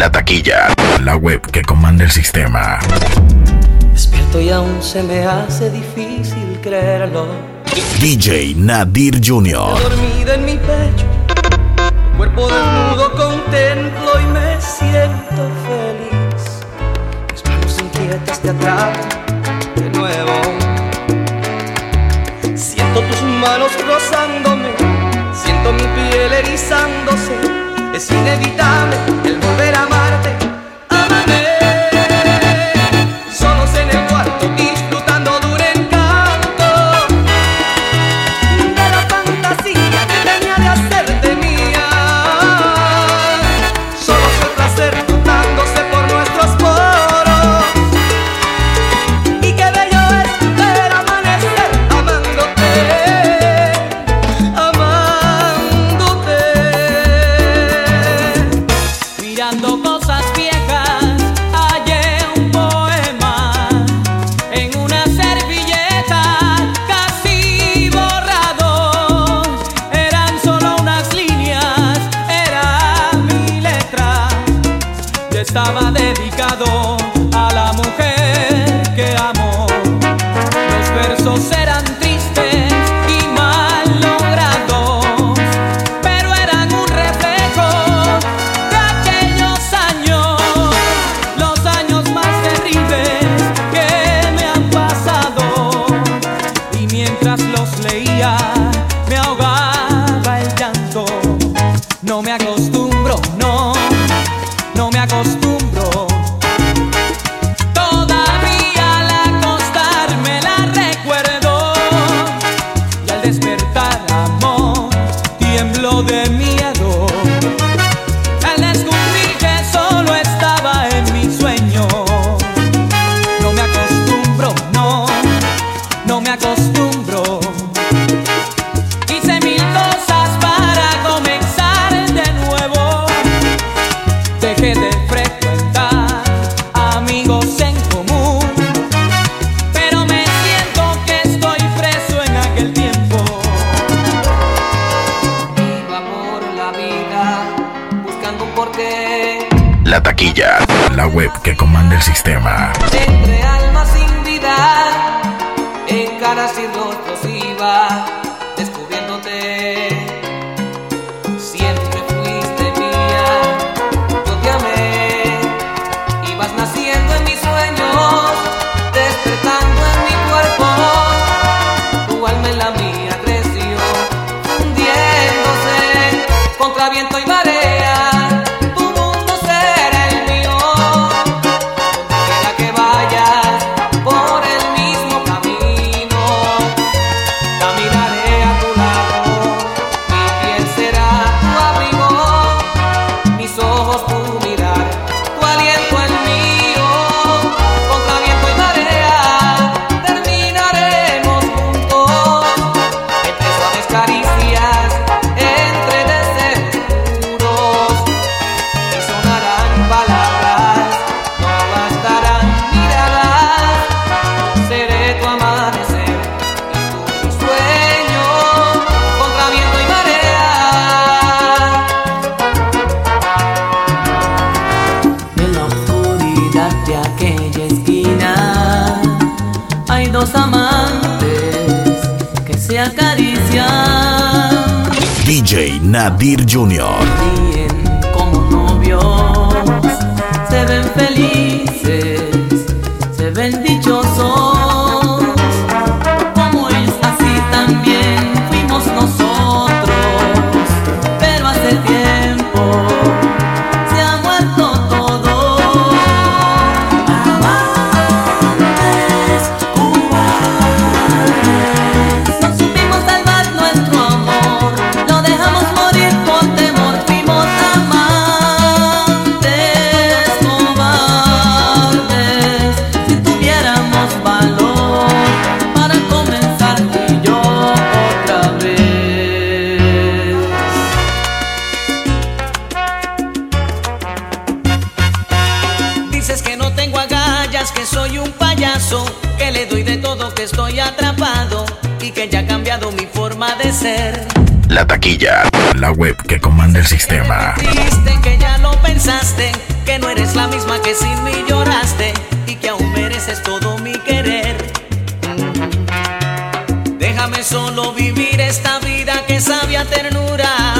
La taquilla, la web que comanda el sistema. Despierto y aún se me hace difícil creerlo. DJ Nadir Jr. Dormida en mi pecho, cuerpo desnudo contemplo y me siento feliz. Mis manos inquietas te atrapan de nuevo. Siento tus manos rozándome, siento mi piel erizándose. Es inevitable Dir Junior. La taquilla, la web que comanda el sistema. Triste que ya lo pensaste, que no eres la misma que sin mí lloraste y que aún mereces todo mi querer. Déjame solo vivir esta vida que sabia ternura.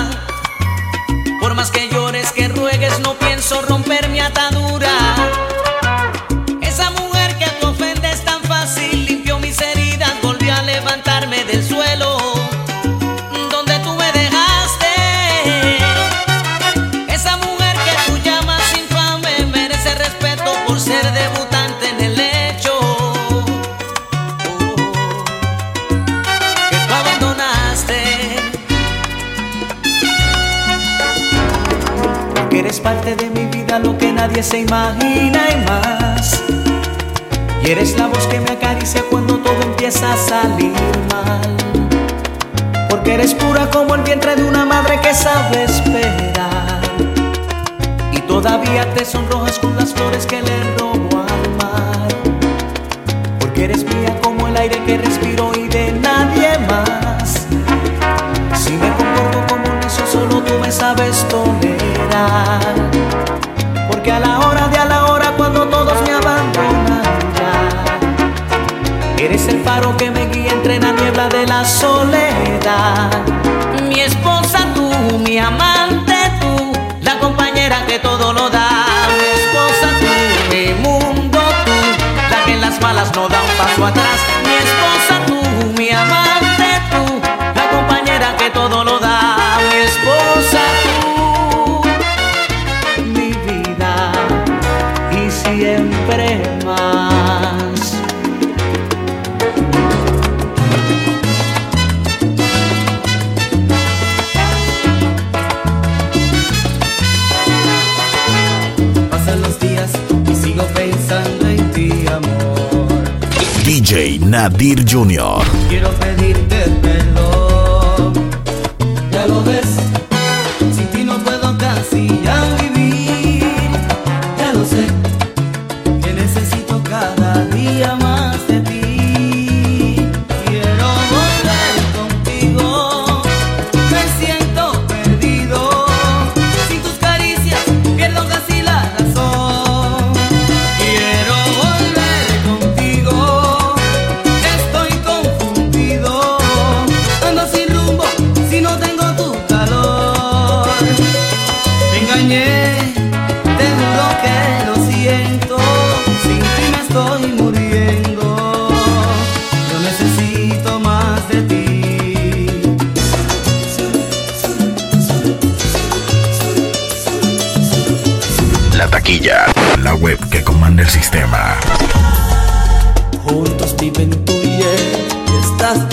Eres parte de mi vida, lo que nadie se imagina y más. Y eres la voz que me acaricia cuando todo empieza a salir mal. Porque eres pura como el vientre de una madre que sabe esperar. Y todavía te sonrojas con las flores que le robo al mar. Porque eres mía como el aire que respiro y de nadie más. Si me comporto como un necio, solo tú me sabes tolerar. Porque a la hora de a la hora, cuando todos me abandonan ya, eres el faro que me guía entre la niebla de la soledad. Mi esposa tú, mi amante tú, la compañera que todo lo da. Mi esposa tú, mi mundo tú, la que en las malas no da un paso atrás. Pensando en ti, amor. DJ Nadir Jr. Quiero pedirte perdón. Ya lo ves, sin ti no puedo casi ya vivir. La web que comanda el sistema. Juntos viven tú y él estás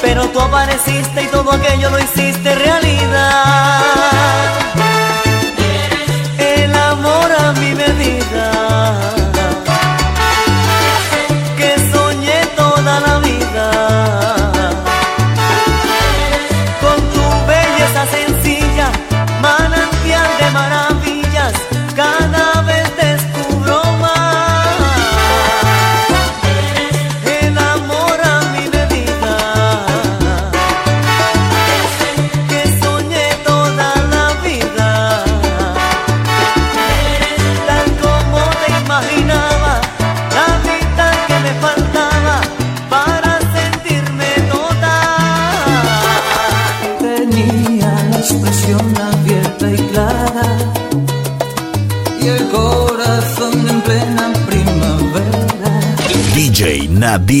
pero tú apareciste y todo aquello lo hiciste realidad. A que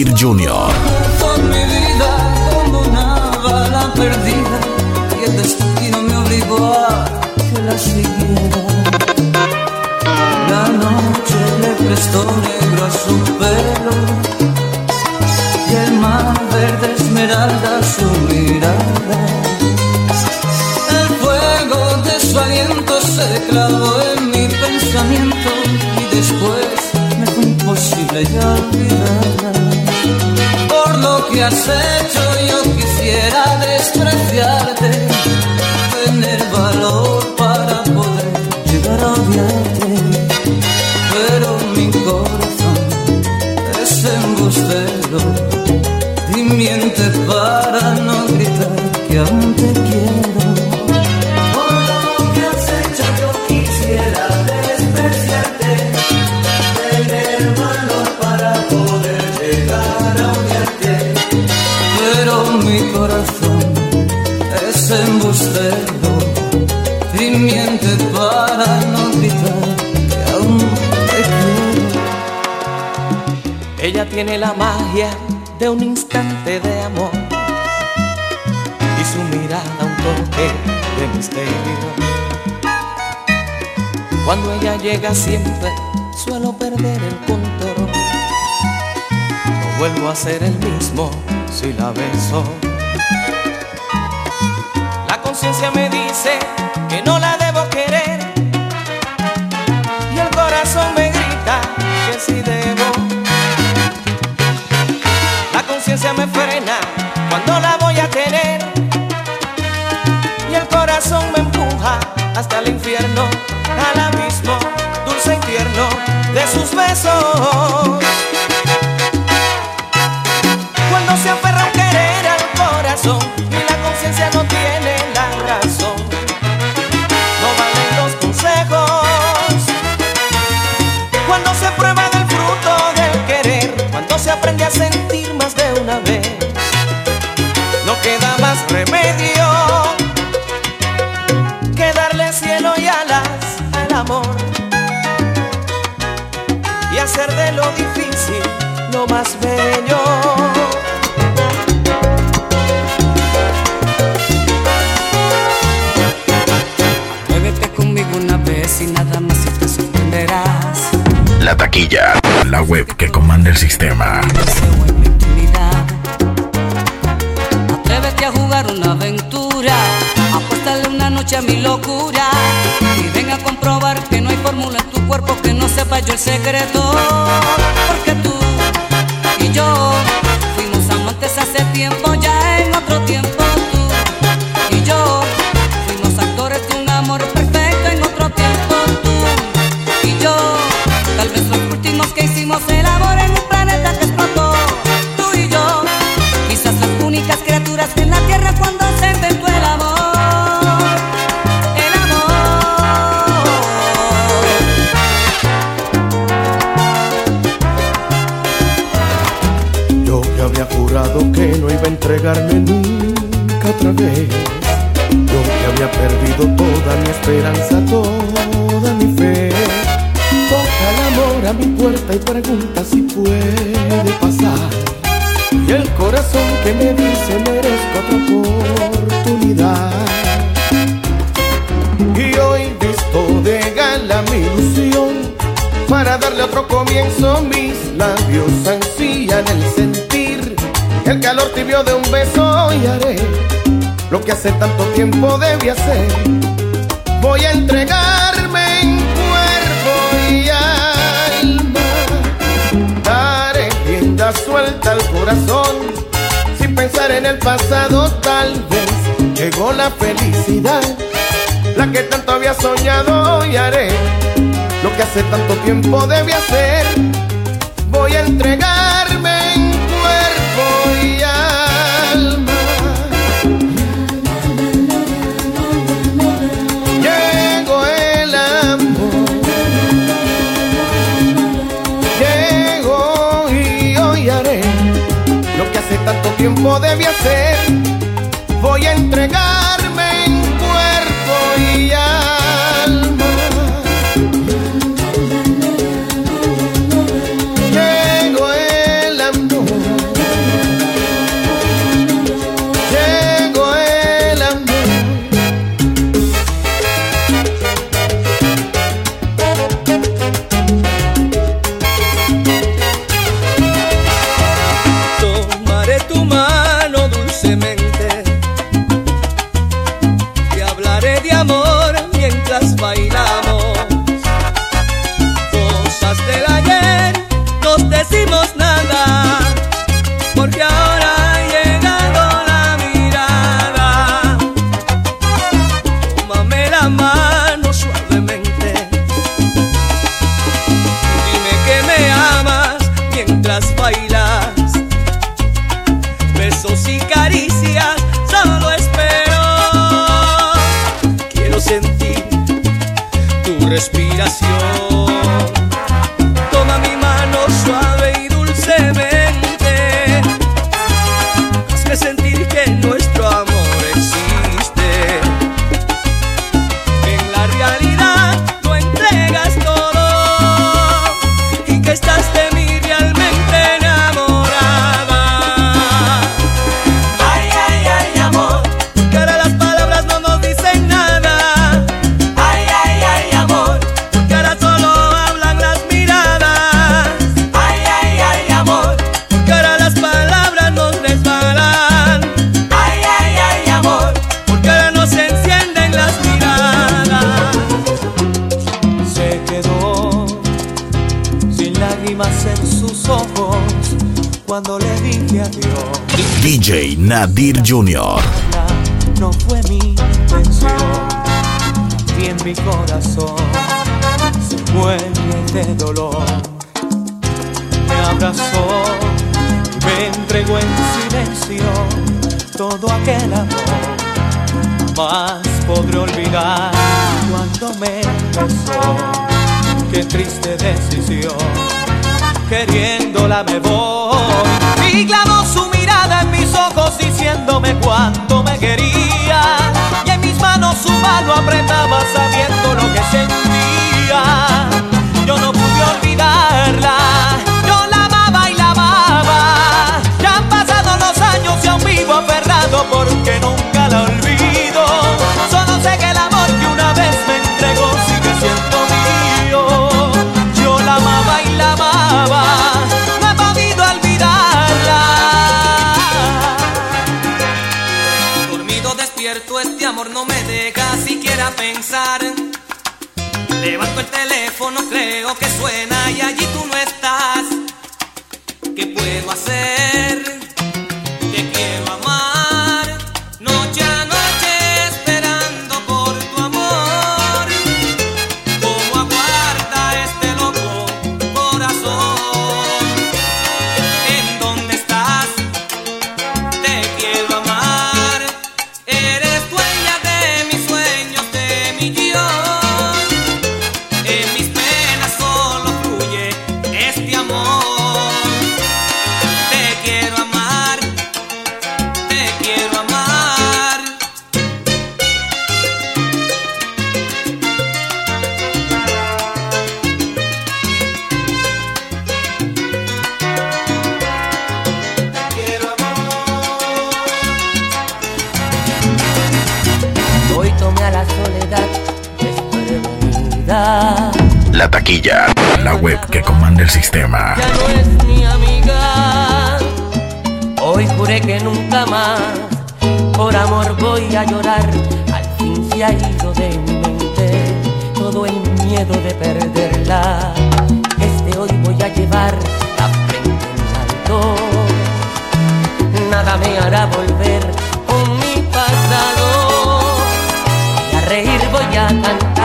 la noche le prestó negro a su pelo y el mar verde esmeralda su mirada. El fuego de su aliento se clavó en mi pensamiento y después me fue imposible ya olvidarla que has hecho yo quisiera despreciarte, tener valor para poder llegar a odiarte, pero mi corazón es embustero y miente para no y miente para no gritar que. Ella tiene la magia de un instante de amor y su mirada un toque de misterio. Cuando ella llega siempre suelo perder el control. No vuelvo a ser el mismo si la beso. Conciencia me dice web que comanda el sistema. Atrévete a jugar una aventura, apuéstale una noche a mi locura y ven a comprobar que no hay fórmula en tu cuerpo que no sepa yo el secreto. Porque tú y yo fuimos amantes hace tiempo, ya en otro tiempo hace tanto tiempo debí hacer. Voy a entregarme en cuerpo y alma. Daré rienda suelta al corazón, sin pensar en el pasado tal vez. Llegó la felicidad, la que tanto había soñado y haré. Lo que hace tanto tiempo debí hacer, voy a entregar. debía ser. Voy a entregar. Junior. No fue mi en mi corazón. a pensar. Levanto el teléfono, creo que suena y allí tú no estás. ¿Qué puedo hacer? La taquilla, la web que comanda el sistema. Ya no es mi amiga. Hoy juré que nunca más por amor voy a llorar. Al fin se ha ido de mi mente todo el miedo de perderla. Desde hoy voy a llevar la frente en alto. Nada me hará volver con mi pasado. Y a reír voy a cantar.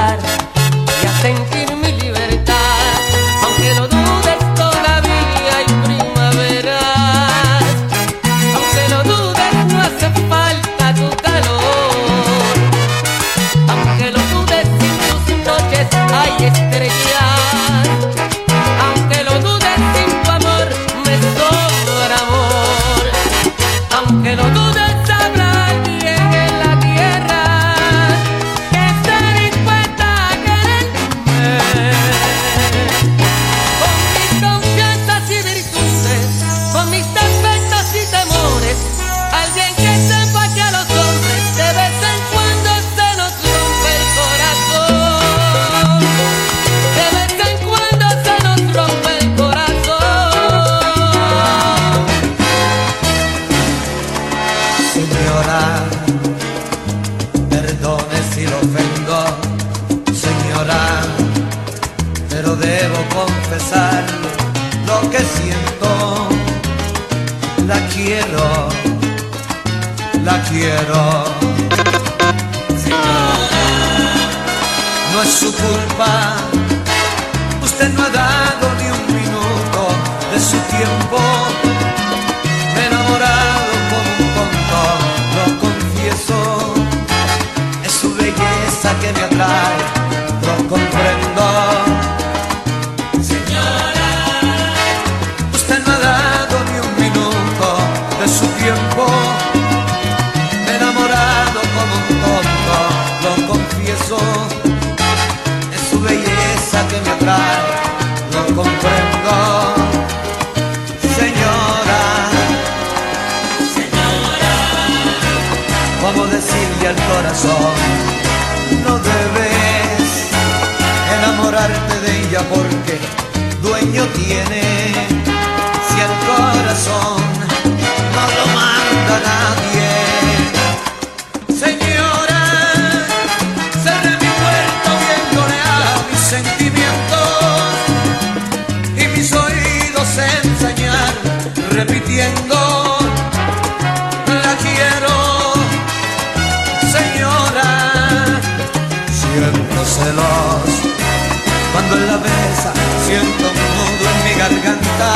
Señora, perdone si lo ofendo, señora, pero debo confesar lo que siento. La quiero, la quiero. Señora, no es su culpa, usted no ha dado ni un minuto de su tiempo. Me he belleza que me atrae, lo comprendo. Señora, usted no ha dado ni un minuto de su tiempo. Me he enamorado como un tonto, lo confieso. Es su belleza que me atrae, lo comprendo. Señora, ¿Cómo decirle al corazón? De ella porque dueño tiene. Si el corazón no lo manda nadie. Señora, cerré mi puerta viéndole a mis sentimientos y mis oídos enseñar repitiendo la quiero, señora. Siento celos cuando en la besa siento un nudo en mi garganta,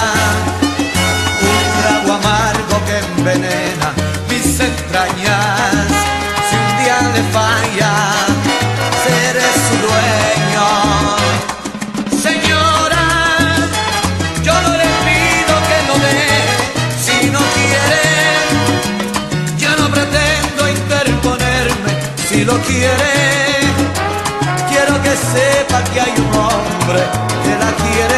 un trago amargo que envenena mis entrañas. Si un día le falla, seré su dueño. Señora, yo no le pido que lo dé si no quiere. Yo no pretendo interponerme si lo quiere. Quiero que que hay un hombre que la quiere.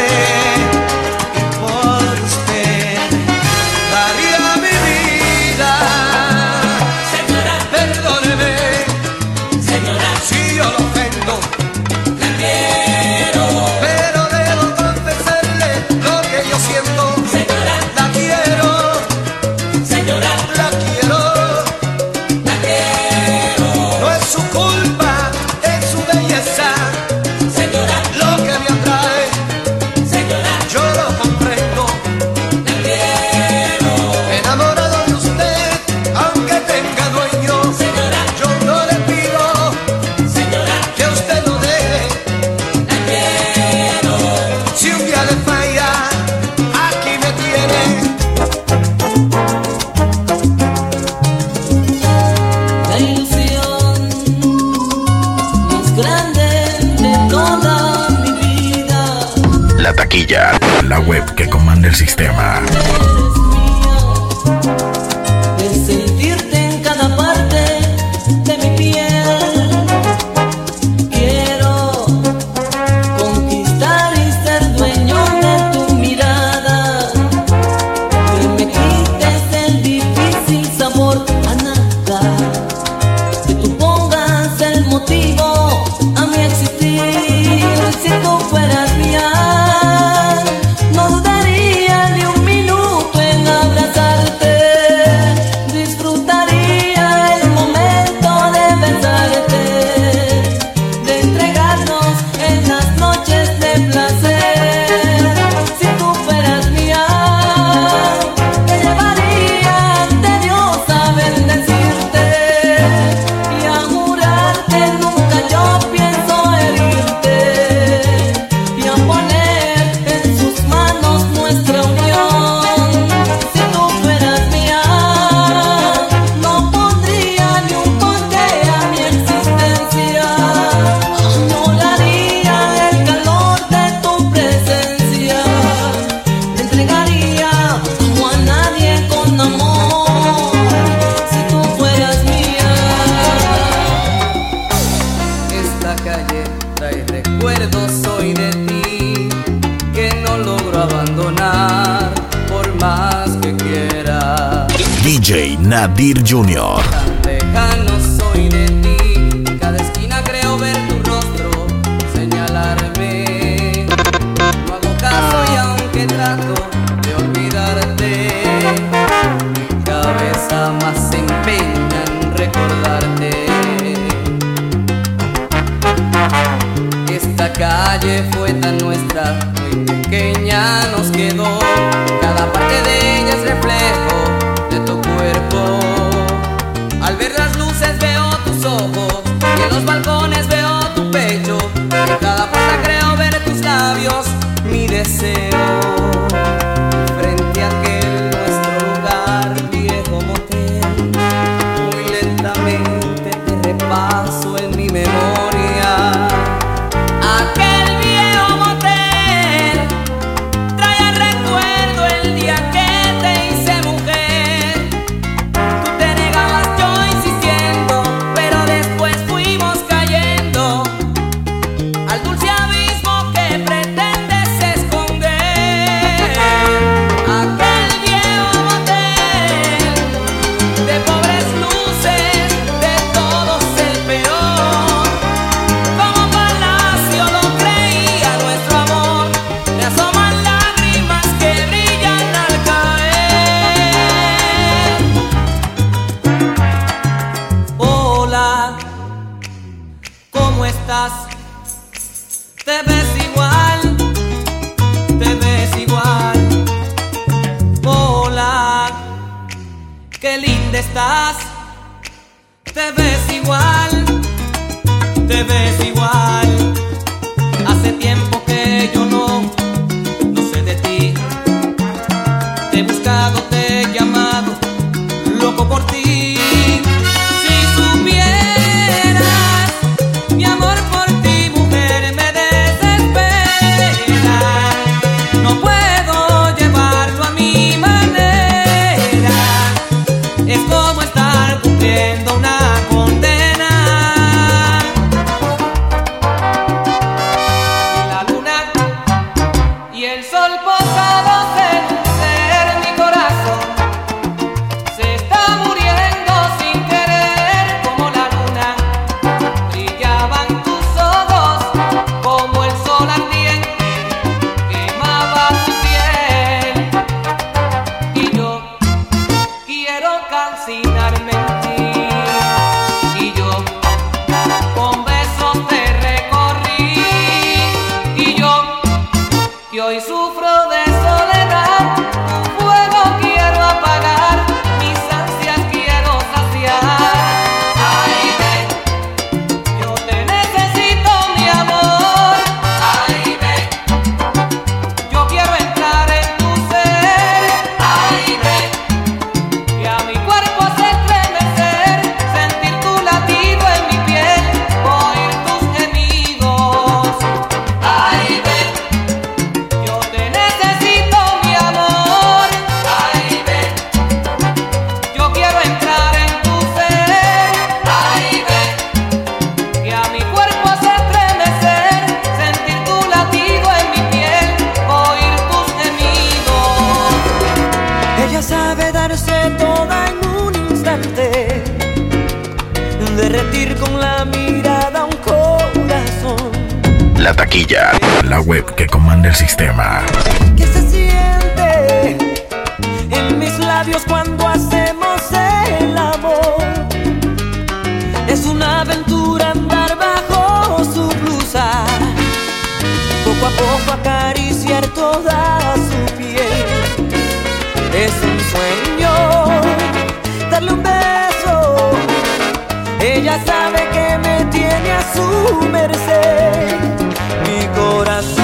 El sistema. para Dir Junior. y el sol posado. La web que comanda el sistema. ¿Qué se siente en mis labios cuando hacemos el amor? Es una aventura andar bajo su blusa, poco a poco acariciar toda su piel. Es un sueño darle un beso, ella sabe que me tiene a su merced corazón.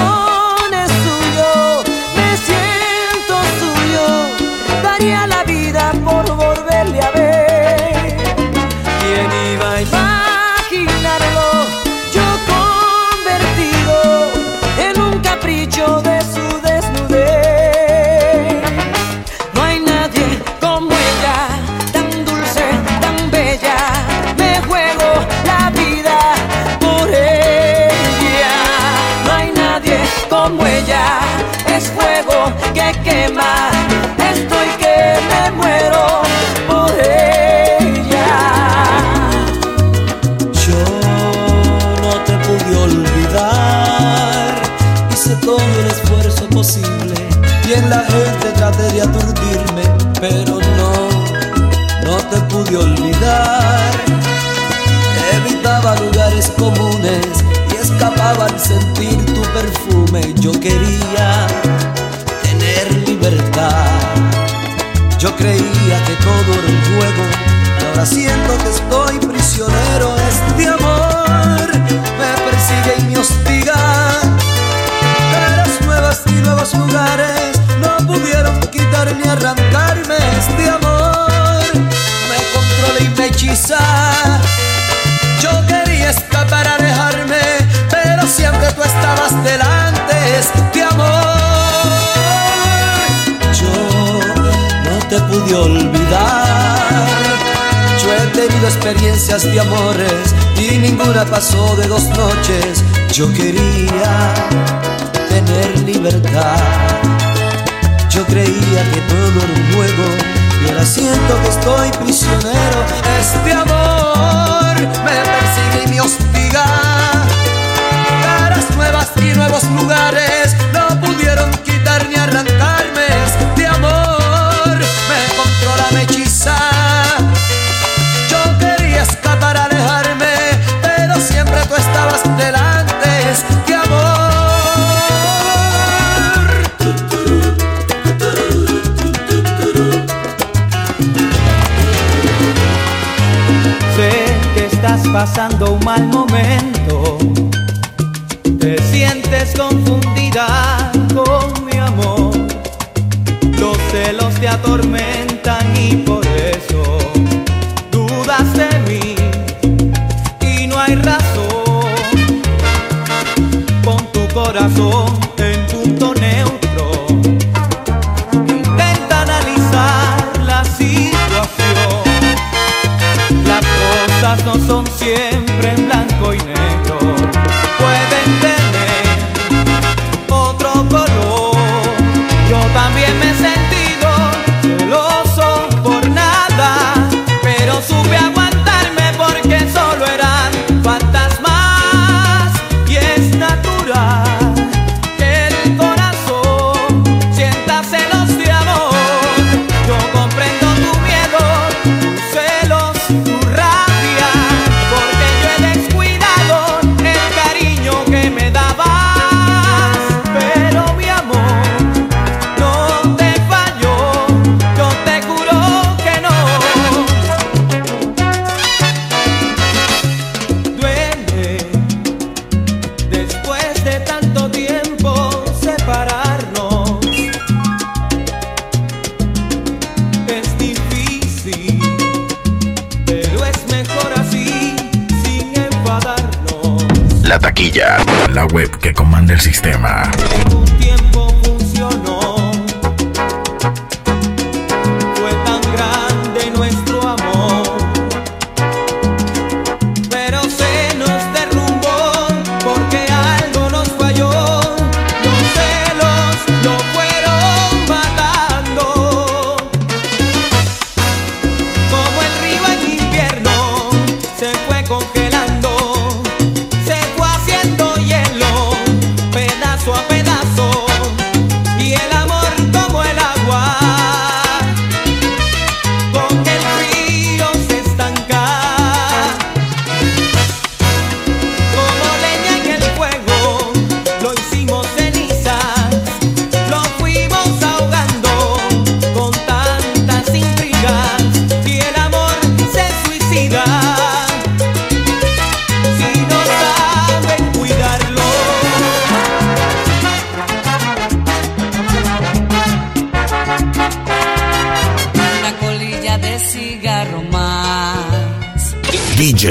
pude olvidar. Evitaba lugares comunes y escapaba al sentir tu perfume. Yo quería tener libertad. Yo creía que todo era un juego, y ahora siento que estoy prisionero. Este amor me persigue y me hostiga. Caras nuevas y nuevos lugares no pudieron quitar ni arrancar. Controla y me hechiza. Yo quería escapar, alejarme, pero siempre tú estabas delante, este amor. Yo no te pude olvidar. Yo he tenido experiencias de amores y ninguna pasó de dos noches. Yo quería tener libertad. Yo creía que todo era un juego ahora siento que estoy prisionero. Este amor me persigue y me hostiga. Caras nuevas y nuevos lugares no pudieron quitar ni arrancarme. Pasando un mal momento. Te sientes confundida la web que comanda el sistema.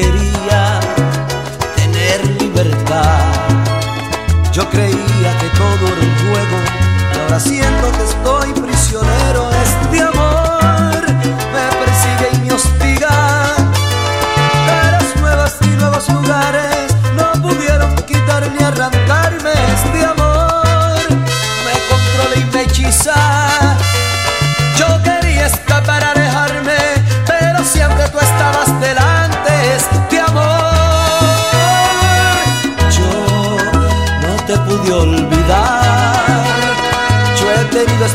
quería tener libertad. Yo creía que todo era un juego, ahora siento que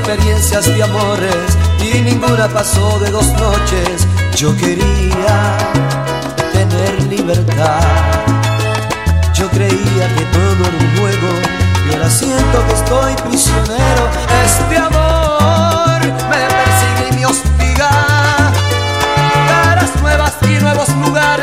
experiencias de amores y ninguna pasó de dos noches. Yo quería tener libertad. Yo creía que todo era un juego y ahora siento que estoy prisionero. Este amor me persigue y me hostiga. Caras nuevas y nuevos lugares.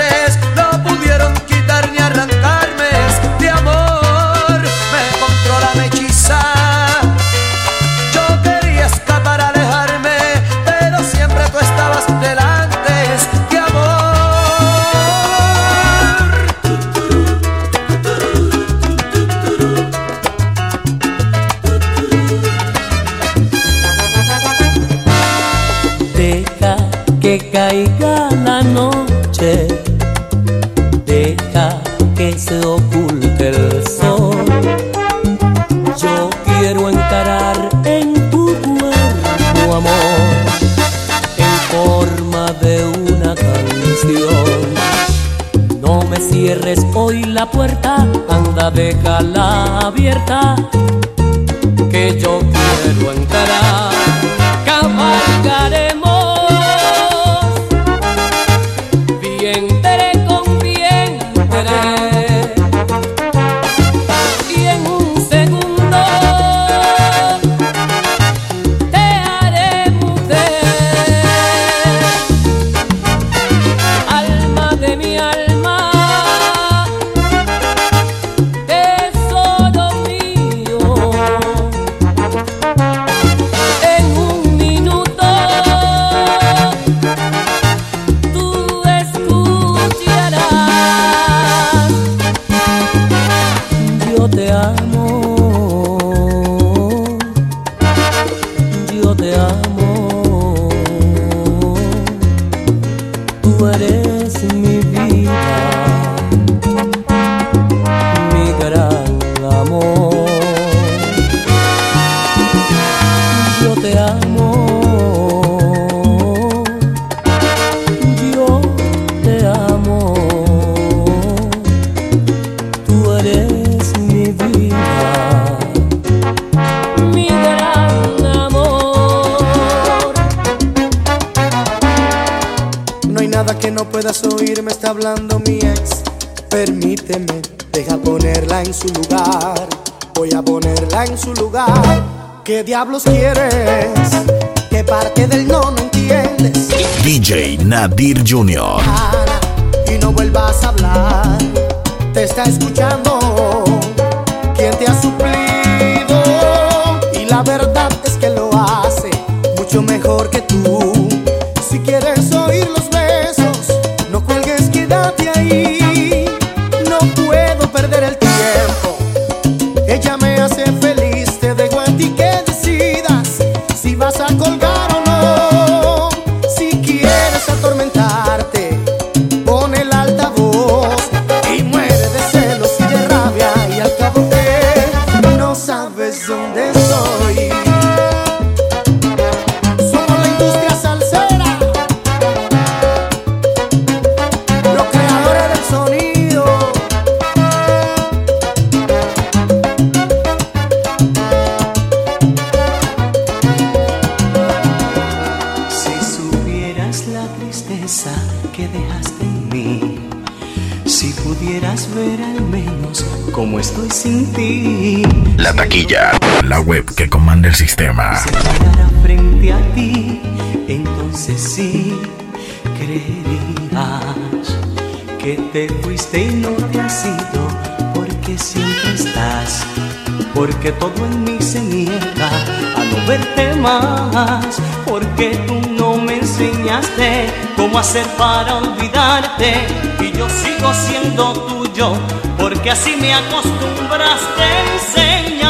déjala abierta. hablando mi ex. Permíteme, deja ponerla en su lugar. Voy a ponerla en su lugar. ¿Qué diablos quieres? ¿Qué parte del no no entiendes? DJ Nadir Jr. Y no vuelvas a hablar. Te está escuchando. ¿Quién te ha suplido? Y la verdad. Ver al menos cómo estoy sin ti. La taquilla, la web que comanda el sistema. Si frente a ti, entonces sí creerías que te fuiste y no te has ido, porque siempre estás, porque todo en mí se niega a no verte más, porque tú no me enseñaste cómo hacer para olvidarte y yo sigo siendo porque así me acostumbraste, enséñame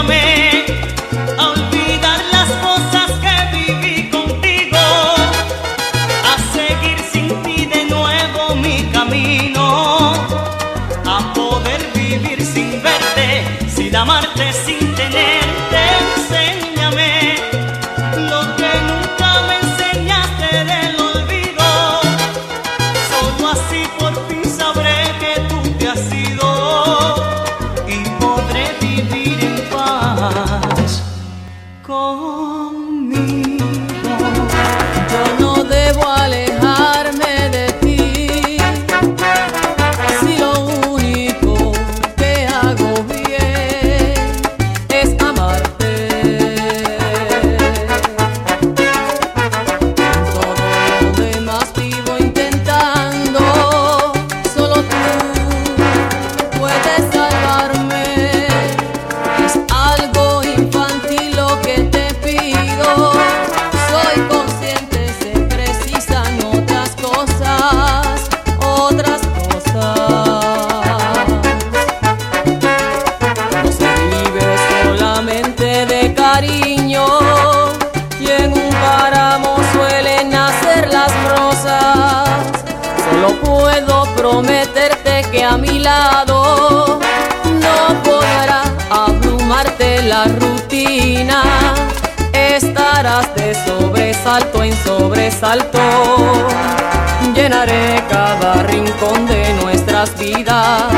vidas.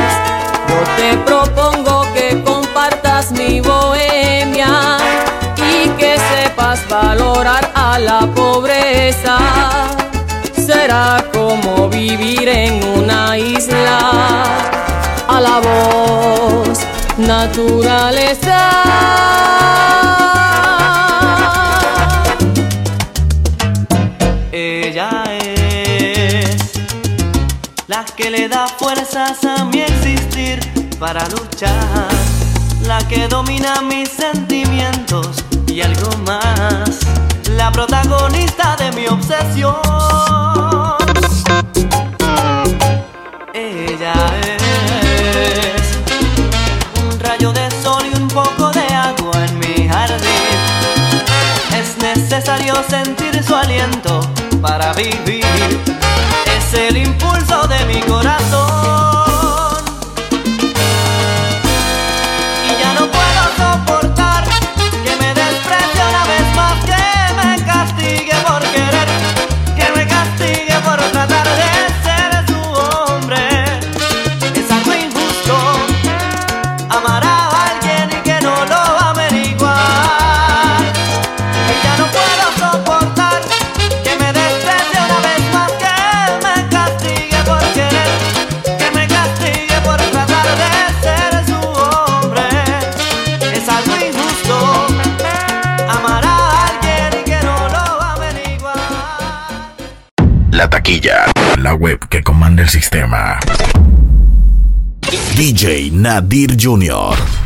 Yo te propongo que compartas mi bohemia y que sepas valorar a la pobreza. Será como vivir en una isla a la voz naturaleza. Que le da fuerzas a mi existir para luchar, la que domina mis sentimientos y algo más, la protagonista de mi obsesión. Ella es un rayo de sol y un poco de agua en mi jardín. Es necesario sentir su aliento para vivir. El impulso de mi corazón. La web que comanda el sistema. DJ Nadir Jr.